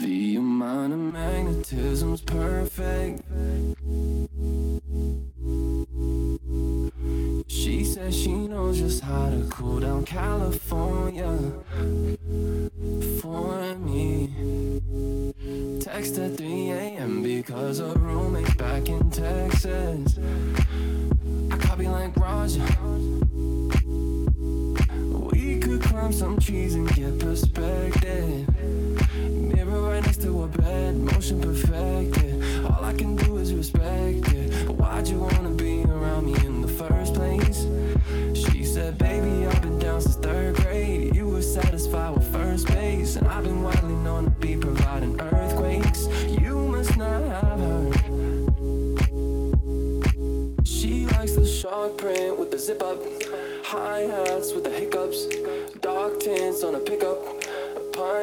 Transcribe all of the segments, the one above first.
The amount of magnetism's perfect. She says she knows just how to cool down California for me. Text at 3 a.m. because a roommate's back in Texas. I copy like Roger. We could climb some trees and get perspective. Mirror right next to her bed, motion perfected. All I can do is respect it. But why'd you wanna be around me in the first place? She said, Baby, I've been down since third grade. You were satisfied with first base, and I've been widely known to be providing earthquakes. You must not have heard. She likes the shark print with the zip up, high hats with the hiccups, dark tints on a pickup,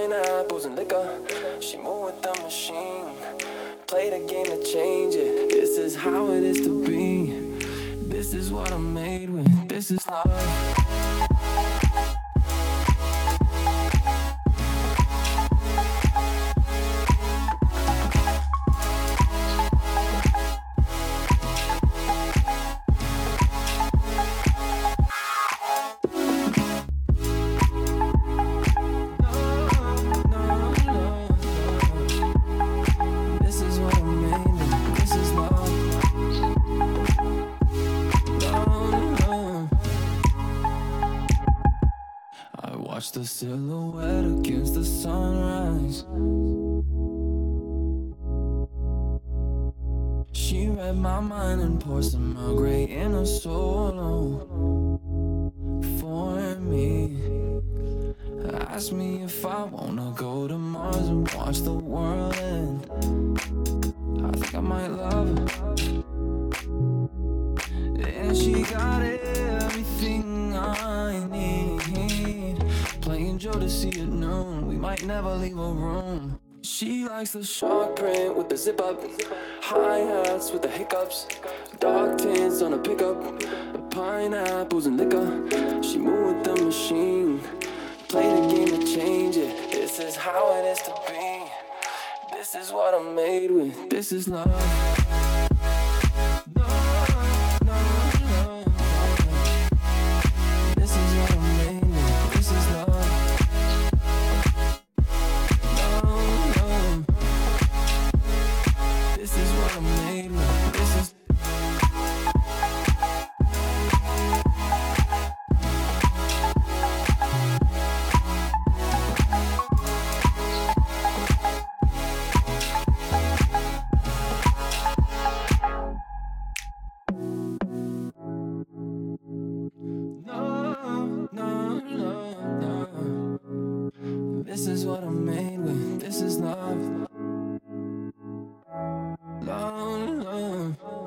pineapples and liquor. She move with the machine, play the game to change it. This is how it is to be. This is what I'm made with. This is love. Watch the silhouette against the sunrise. She read my mind and poured some Earl Grey in a solo for me. Ask me if I wanna go to Mars and watch the world end. I think I might love her. Joe to see at noon. We might never leave a room. She likes the shark print with the zip up, high hats with the hiccups, dark tints on a pickup, pineapples and liquor. She move with the machine, play the game to change it. This is how it is to be. This is what I'm made with. This is love. is what I'm made with. This is love. Love, love.